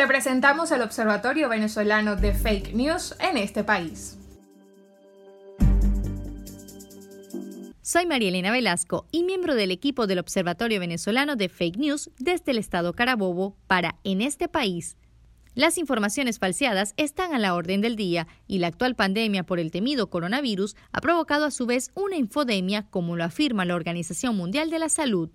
Te presentamos el Observatorio Venezolano de Fake News en este país. Soy María Elena Velasco y miembro del equipo del Observatorio Venezolano de Fake News desde el estado Carabobo para En este país. Las informaciones falseadas están a la orden del día y la actual pandemia por el temido coronavirus ha provocado a su vez una infodemia como lo afirma la Organización Mundial de la Salud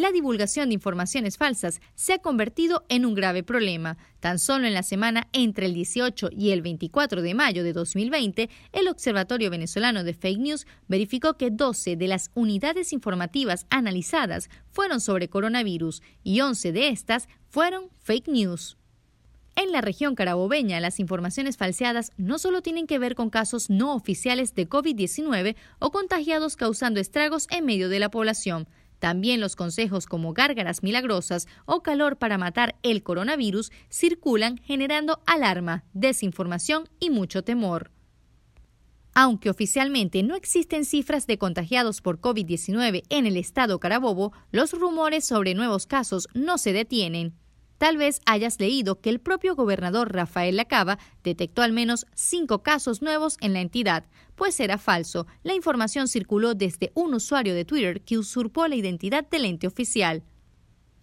la divulgación de informaciones falsas se ha convertido en un grave problema. Tan solo en la semana entre el 18 y el 24 de mayo de 2020, el Observatorio Venezolano de Fake News verificó que 12 de las unidades informativas analizadas fueron sobre coronavirus y 11 de estas fueron fake news. En la región carabobeña, las informaciones falseadas no solo tienen que ver con casos no oficiales de COVID-19 o contagiados causando estragos en medio de la población, también los consejos como gárgaras milagrosas o calor para matar el coronavirus circulan generando alarma, desinformación y mucho temor. Aunque oficialmente no existen cifras de contagiados por COVID-19 en el estado Carabobo, los rumores sobre nuevos casos no se detienen. Tal vez hayas leído que el propio gobernador Rafael Lacaba detectó al menos cinco casos nuevos en la entidad, pues era falso. La información circuló desde un usuario de Twitter que usurpó la identidad del ente oficial.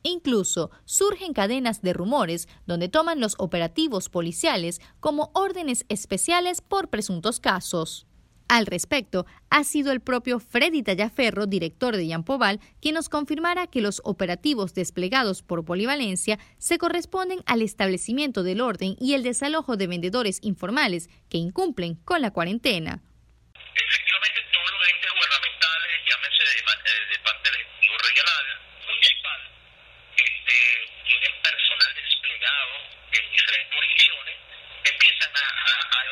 Incluso surgen cadenas de rumores donde toman los operativos policiales como órdenes especiales por presuntos casos. Al respecto, ha sido el propio Freddy Tallaferro, director de Yampoval, quien nos confirmara que los operativos desplegados por Polivalencia se corresponden al establecimiento del orden y el desalojo de vendedores informales que incumplen con la cuarentena. Efectivamente, todos los entes gubernamentales, llámense de, eh, parte del Ejecutivo Regional, Municipal, este, tienen personal desplegado en diferentes jurisdicciones,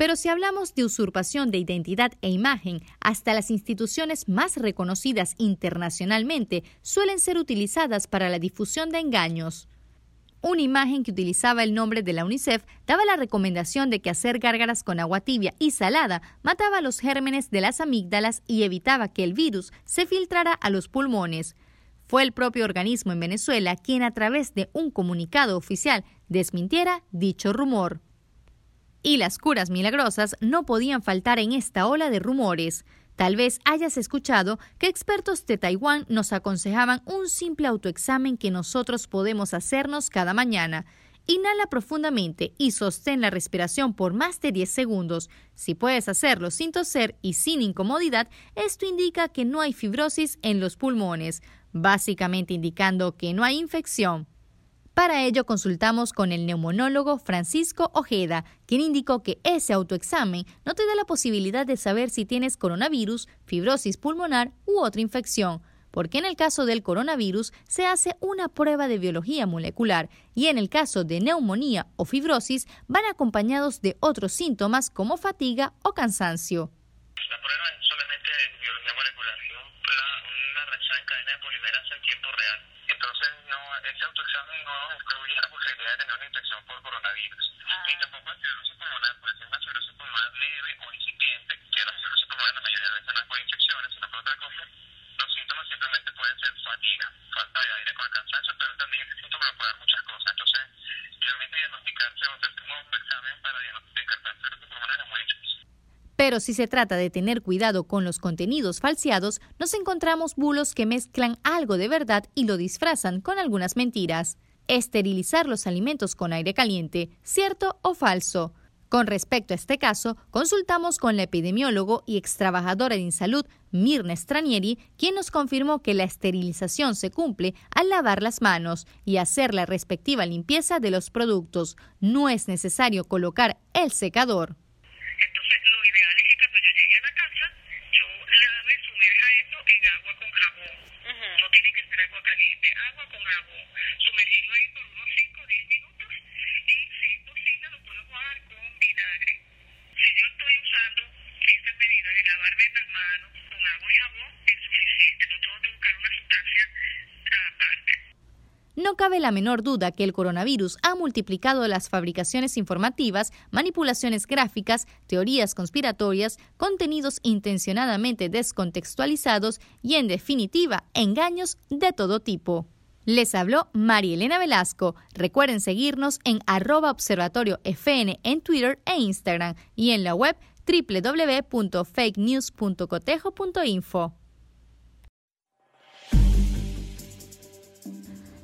Pero si hablamos de usurpación de identidad e imagen, hasta las instituciones más reconocidas internacionalmente suelen ser utilizadas para la difusión de engaños. Una imagen que utilizaba el nombre de la UNICEF daba la recomendación de que hacer gárgaras con agua tibia y salada mataba los gérmenes de las amígdalas y evitaba que el virus se filtrara a los pulmones. Fue el propio organismo en Venezuela quien a través de un comunicado oficial desmintiera dicho rumor. Y las curas milagrosas no podían faltar en esta ola de rumores. Tal vez hayas escuchado que expertos de Taiwán nos aconsejaban un simple autoexamen que nosotros podemos hacernos cada mañana. Inhala profundamente y sostén la respiración por más de 10 segundos. Si puedes hacerlo sin toser y sin incomodidad, esto indica que no hay fibrosis en los pulmones, básicamente indicando que no hay infección. Para ello consultamos con el neumonólogo Francisco Ojeda, quien indicó que ese autoexamen no te da la posibilidad de saber si tienes coronavirus, fibrosis pulmonar u otra infección, porque en el caso del coronavirus se hace una prueba de biología molecular y en el caso de neumonía o fibrosis van acompañados de otros síntomas como fatiga o cansancio. Prueba es solamente de biología molecular, una reacción en cadena de polimerasa en tiempo real. Entonces, no, ese autoexamen no excluye la posibilidad de tener una infección por coronavirus. Ah. Ni tampoco la cirrosis pulmonar, puede ser una cirrosis pulmonar leve o incipiente, que la cirrosis pulmonar la mayoría de veces no es por infecciones, sino por otra cosa. Los síntomas simplemente pueden ser fatiga, falta de aire con el cansancio, pero también ese síntoma puede dar muchas cosas. Entonces, realmente diagnosticarse o hacerse un autoexamen para diagnosticar cirrosis pulmonar es muy difícil. Pero si se trata de tener cuidado con los contenidos falseados, nos encontramos bulos que mezclan algo de verdad y lo disfrazan con algunas mentiras. Esterilizar los alimentos con aire caliente, ¿cierto o falso? Con respecto a este caso, consultamos con la epidemiólogo y extrabajadora de Insalud, Mirna Stranieri, quien nos confirmó que la esterilización se cumple al lavar las manos y hacer la respectiva limpieza de los productos. No es necesario colocar el secador. No cabe la menor duda que el coronavirus ha multiplicado las fabricaciones informativas, manipulaciones gráficas, teorías conspiratorias, contenidos intencionadamente descontextualizados y, en definitiva, engaños de todo tipo. Les habló María Elena Velasco. Recuerden seguirnos en arroba observatorio FN en Twitter e Instagram y en la web www.fakenews.cotejo.info.